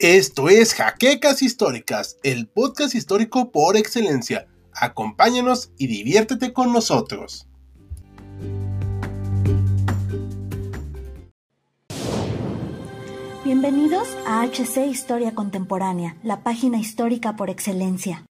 Esto es Jaquecas Históricas, el podcast histórico por excelencia. Acompáñanos y diviértete con nosotros. Bienvenidos a HC Historia Contemporánea, la página histórica por excelencia.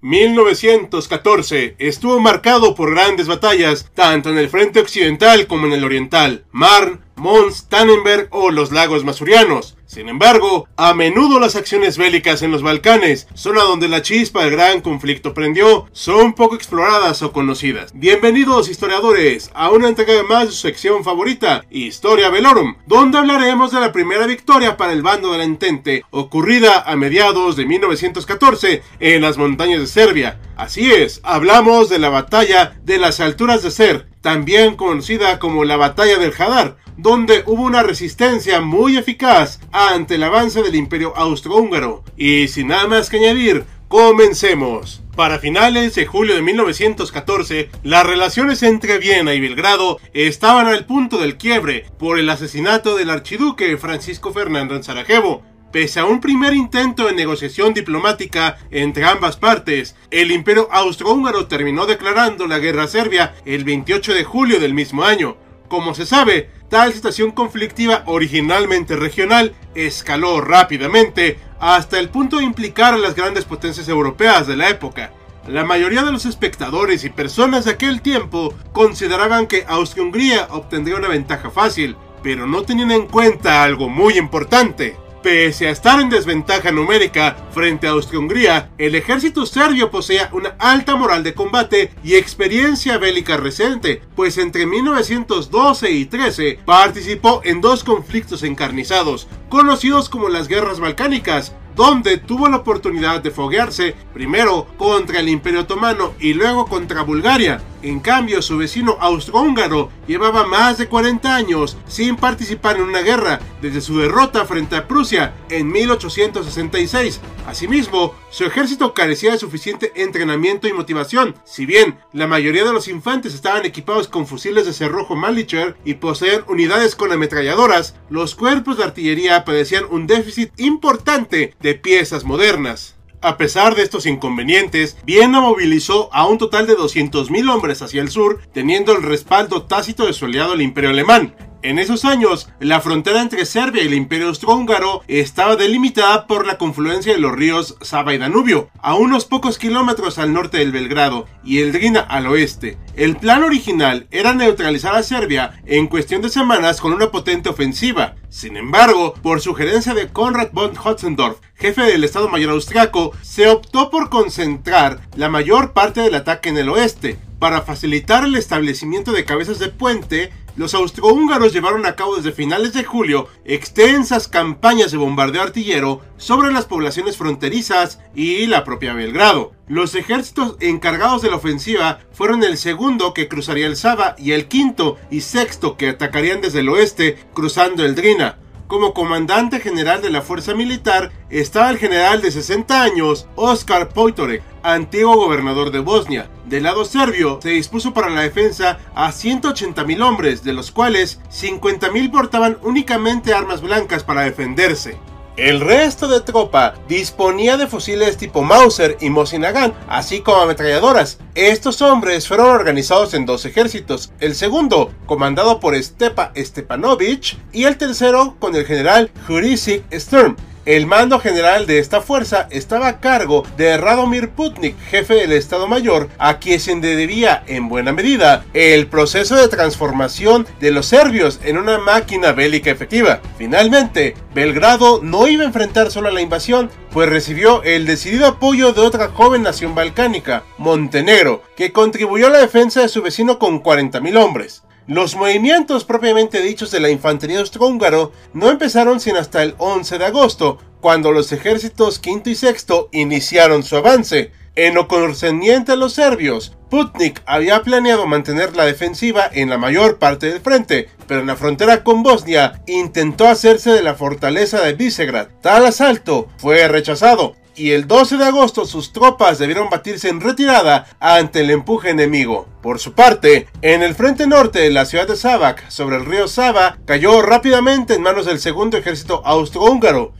1914 estuvo marcado por grandes batallas, tanto en el frente occidental como en el oriental. Marne, Mons, Tannenberg o los lagos masurianos. Sin embargo, a menudo las acciones bélicas en los Balcanes, zona donde la chispa del gran conflicto prendió, son poco exploradas o conocidas. Bienvenidos historiadores a una entrega más de su sección favorita, Historia Velorum, donde hablaremos de la primera victoria para el bando de la Entente, ocurrida a mediados de 1914 en las montañas de Serbia. Así es, hablamos de la batalla de las alturas de Ser, también conocida como la batalla del Hadar, donde hubo una resistencia muy eficaz ante el avance del imperio austrohúngaro. Y sin nada más que añadir, comencemos. Para finales de julio de 1914, las relaciones entre Viena y Belgrado estaban al punto del quiebre por el asesinato del archiduque Francisco Fernando en Sarajevo. Pese a un primer intento de negociación diplomática entre ambas partes, el imperio austrohúngaro terminó declarando la guerra a Serbia el 28 de julio del mismo año. Como se sabe, tal situación conflictiva originalmente regional escaló rápidamente hasta el punto de implicar a las grandes potencias europeas de la época. La mayoría de los espectadores y personas de aquel tiempo consideraban que Austria-Hungría obtendría una ventaja fácil, pero no tenían en cuenta algo muy importante. Pese a estar en desventaja numérica frente a Austria-Hungría, el ejército serbio poseía una alta moral de combate y experiencia bélica reciente, pues entre 1912 y 13 participó en dos conflictos encarnizados, conocidos como las guerras balcánicas, donde tuvo la oportunidad de foguearse primero contra el Imperio Otomano y luego contra Bulgaria. En cambio, su vecino austrohúngaro llevaba más de 40 años sin participar en una guerra desde su derrota frente a Prusia en 1866. Asimismo, su ejército carecía de suficiente entrenamiento y motivación. Si bien la mayoría de los infantes estaban equipados con fusiles de cerrojo Mannlicher y poseían unidades con ametralladoras, los cuerpos de artillería padecían un déficit importante de piezas modernas. A pesar de estos inconvenientes, Viena movilizó a un total de 200.000 hombres hacia el sur, teniendo el respaldo tácito de su aliado el Imperio Alemán. En esos años, la frontera entre Serbia y el Imperio Austrohúngaro estaba delimitada por la confluencia de los ríos Sava y Danubio, a unos pocos kilómetros al norte del Belgrado, y el Drina al oeste. El plan original era neutralizar a Serbia en cuestión de semanas con una potente ofensiva. Sin embargo, por sugerencia de Konrad von Hotzendorf, jefe del Estado Mayor austriaco, se optó por concentrar la mayor parte del ataque en el oeste, para facilitar el establecimiento de cabezas de puente los austrohúngaros llevaron a cabo desde finales de julio extensas campañas de bombardeo artillero sobre las poblaciones fronterizas y la propia Belgrado. Los ejércitos encargados de la ofensiva fueron el segundo que cruzaría el Sava y el quinto y sexto que atacarían desde el oeste cruzando el Drina. Como comandante general de la fuerza militar estaba el general de 60 años, Oskar Poitorek, antiguo gobernador de Bosnia. Del lado serbio se dispuso para la defensa a 180.000 hombres, de los cuales 50.000 portaban únicamente armas blancas para defenderse. El resto de tropa disponía de fusiles tipo Mauser y Mosin así como ametralladoras. Estos hombres fueron organizados en dos ejércitos, el segundo comandado por Stepa Stepanovich y el tercero con el general Jurisic Sturm. El mando general de esta fuerza estaba a cargo de Radomir Putnik, jefe del Estado Mayor, a quien se debía en buena medida el proceso de transformación de los serbios en una máquina bélica efectiva. Finalmente, Belgrado no iba a enfrentar solo a la invasión, pues recibió el decidido apoyo de otra joven nación balcánica, Montenegro, que contribuyó a la defensa de su vecino con 40.000 hombres. Los movimientos propiamente dichos de la infantería austrohúngaro no empezaron sino hasta el 11 de agosto, cuando los ejércitos quinto y sexto iniciaron su avance. En lo concerniente a los serbios, Putnik había planeado mantener la defensiva en la mayor parte del frente, pero en la frontera con Bosnia intentó hacerse de la fortaleza de Visegrad. Tal asalto fue rechazado. Y el 12 de agosto sus tropas debieron batirse en retirada ante el empuje enemigo. Por su parte, en el frente norte, la ciudad de Sabac, sobre el río Saba, cayó rápidamente en manos del segundo ejército austrohúngaro.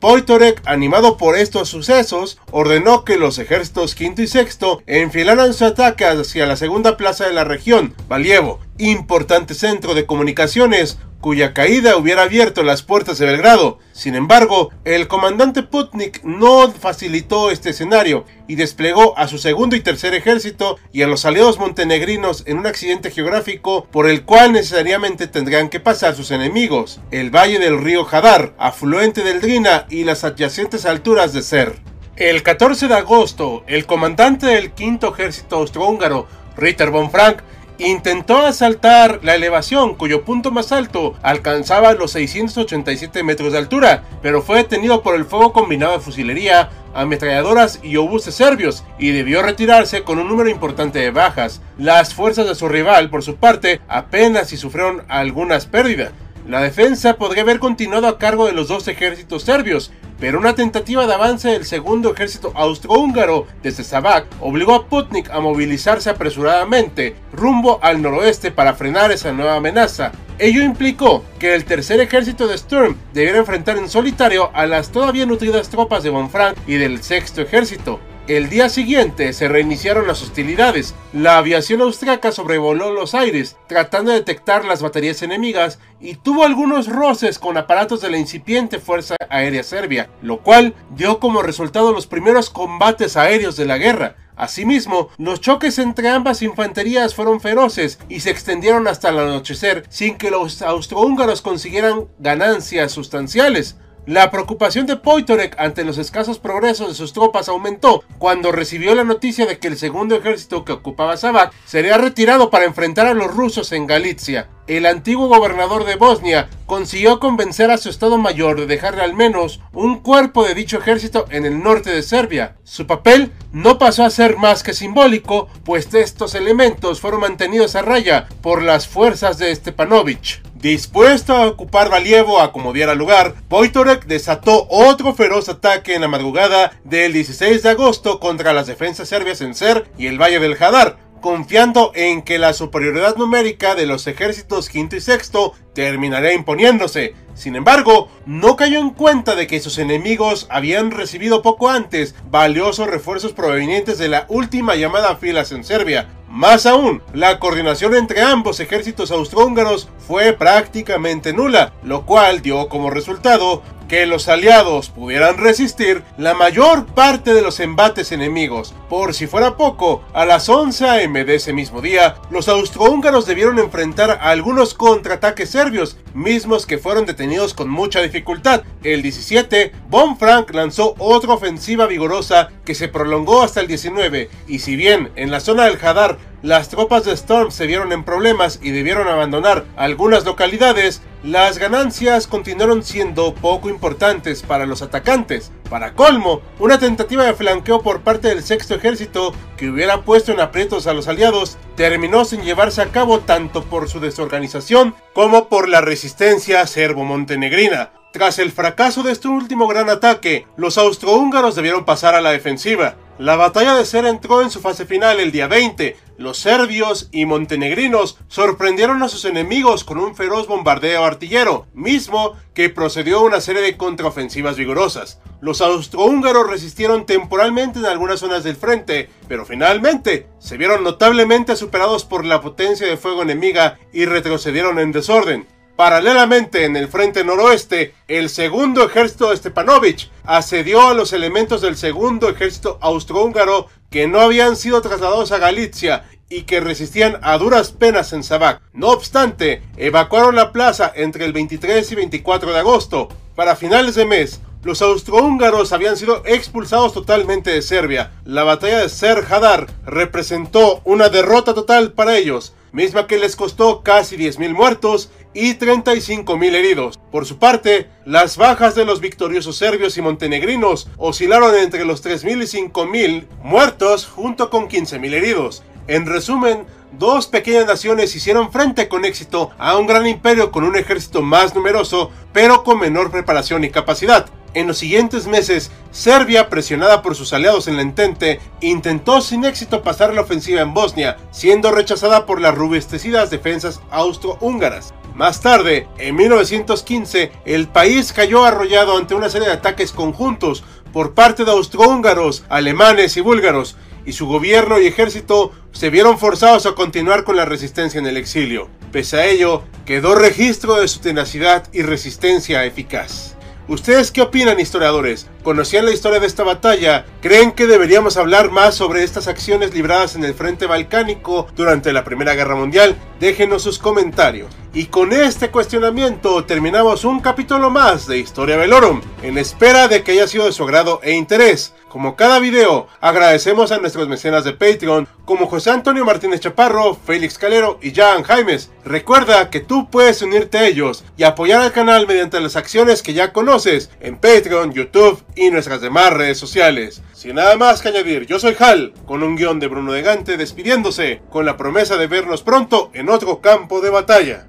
Poitorek, animado por estos sucesos, ordenó que los ejércitos quinto y sexto enfilaran su ataque hacia la segunda plaza de la región, Valievo, importante centro de comunicaciones cuya caída hubiera abierto las puertas de Belgrado. Sin embargo, el comandante Putnik no facilitó este escenario y desplegó a su segundo y tercer ejército y a los aliados montenegrinos en un accidente geográfico por el cual necesariamente tendrían que pasar sus enemigos, el valle del río Hadar, afluente del Drina y las adyacentes alturas de Ser. El 14 de agosto, el comandante del quinto ejército austrohúngaro, Ritter von Frank, intentó asaltar la elevación cuyo punto más alto alcanzaba los 687 metros de altura, pero fue detenido por el fuego combinado de fusilería, ametralladoras y obuses serbios y debió retirarse con un número importante de bajas. Las fuerzas de su rival, por su parte, apenas si sufrieron algunas pérdidas. La defensa podría haber continuado a cargo de los dos ejércitos serbios, pero una tentativa de avance del segundo ejército austrohúngaro desde Sabak obligó a Putnik a movilizarse apresuradamente rumbo al noroeste para frenar esa nueva amenaza. Ello implicó que el tercer ejército de Sturm debiera enfrentar en solitario a las todavía nutridas tropas de Von Frank y del sexto ejército. El día siguiente se reiniciaron las hostilidades. La aviación austriaca sobrevoló los aires, tratando de detectar las baterías enemigas y tuvo algunos roces con aparatos de la incipiente Fuerza Aérea Serbia, lo cual dio como resultado los primeros combates aéreos de la guerra. Asimismo, los choques entre ambas infanterías fueron feroces y se extendieron hasta el anochecer sin que los austrohúngaros consiguieran ganancias sustanciales. La preocupación de Poitorek ante los escasos progresos de sus tropas aumentó cuando recibió la noticia de que el segundo ejército que ocupaba Sabat sería retirado para enfrentar a los rusos en Galicia. El antiguo gobernador de Bosnia consiguió convencer a su Estado Mayor de dejarle al menos un cuerpo de dicho ejército en el norte de Serbia. Su papel no pasó a ser más que simbólico, pues estos elementos fueron mantenidos a raya por las fuerzas de Stepanovich. Dispuesto a ocupar Valievo a como diera lugar, Poitorek desató otro feroz ataque en la madrugada del 16 de agosto contra las defensas serbias en Ser y el Valle del Hadar, confiando en que la superioridad numérica de los ejércitos quinto y sexto terminaría imponiéndose. Sin embargo, no cayó en cuenta de que sus enemigos habían recibido poco antes valiosos refuerzos provenientes de la última llamada filas en Serbia. Más aún, la coordinación entre ambos ejércitos austrohúngaros fue prácticamente nula, lo cual dio como resultado que los aliados pudieran resistir la mayor parte de los embates enemigos. Por si fuera poco, a las 11 am de ese mismo día, los austrohúngaros debieron enfrentar algunos contraataques serbios, mismos que fueron detenidos con mucha dificultad. El 17, Von Frank lanzó otra ofensiva vigorosa que se prolongó hasta el 19, y si bien en la zona del Hadar las tropas de Storm se vieron en problemas y debieron abandonar algunas localidades, las ganancias continuaron siendo poco importantes para los atacantes. Para colmo, una tentativa de flanqueo por parte del sexto ejército que hubiera puesto en aprietos a los aliados terminó sin llevarse a cabo tanto por su desorganización como por la resistencia serbo-montenegrina. Tras el fracaso de este último gran ataque, los austrohúngaros debieron pasar a la defensiva. La batalla de Ser entró en su fase final el día 20. Los serbios y montenegrinos sorprendieron a sus enemigos con un feroz bombardeo artillero, mismo que procedió a una serie de contraofensivas vigorosas. Los austrohúngaros resistieron temporalmente en algunas zonas del frente, pero finalmente se vieron notablemente superados por la potencia de fuego enemiga y retrocedieron en desorden. Paralelamente, en el frente noroeste, el segundo ejército de Stepanovich asedió a los elementos del segundo ejército austrohúngaro que no habían sido trasladados a Galicia y que resistían a duras penas en Sabac. No obstante, evacuaron la plaza entre el 23 y 24 de agosto. Para finales de mes, los austrohúngaros habían sido expulsados totalmente de Serbia. La batalla de Ser Hadar representó una derrota total para ellos, misma que les costó casi 10.000 muertos y 35.000 heridos. Por su parte, las bajas de los victoriosos serbios y montenegrinos oscilaron entre los 3.000 y 5.000 muertos junto con 15.000 heridos. En resumen, dos pequeñas naciones hicieron frente con éxito a un gran imperio con un ejército más numeroso, pero con menor preparación y capacidad. En los siguientes meses, Serbia, presionada por sus aliados en la Entente, intentó sin éxito pasar la ofensiva en Bosnia, siendo rechazada por las rubestecidas defensas austrohúngaras. Más tarde, en 1915, el país cayó arrollado ante una serie de ataques conjuntos por parte de austrohúngaros, alemanes y búlgaros, y su gobierno y ejército se vieron forzados a continuar con la resistencia en el exilio. Pese a ello, quedó registro de su tenacidad y resistencia eficaz. ¿Ustedes qué opinan, historiadores? ¿Conocían la historia de esta batalla? ¿Creen que deberíamos hablar más sobre estas acciones libradas en el frente balcánico durante la Primera Guerra Mundial? Déjenos sus comentarios. Y con este cuestionamiento terminamos un capítulo más de Historia Velorum, en espera de que haya sido de su agrado e interés. Como cada video, agradecemos a nuestros mecenas de Patreon, como José Antonio Martínez Chaparro, Félix Calero y Jan Jaimes. Recuerda que tú puedes unirte a ellos y apoyar al canal mediante las acciones que ya conoces en Patreon, YouTube y nuestras demás redes sociales. Sin nada más que añadir, yo soy Hal, con un guion de Bruno de Gante despidiéndose, con la promesa de vernos pronto en otro campo de batalla.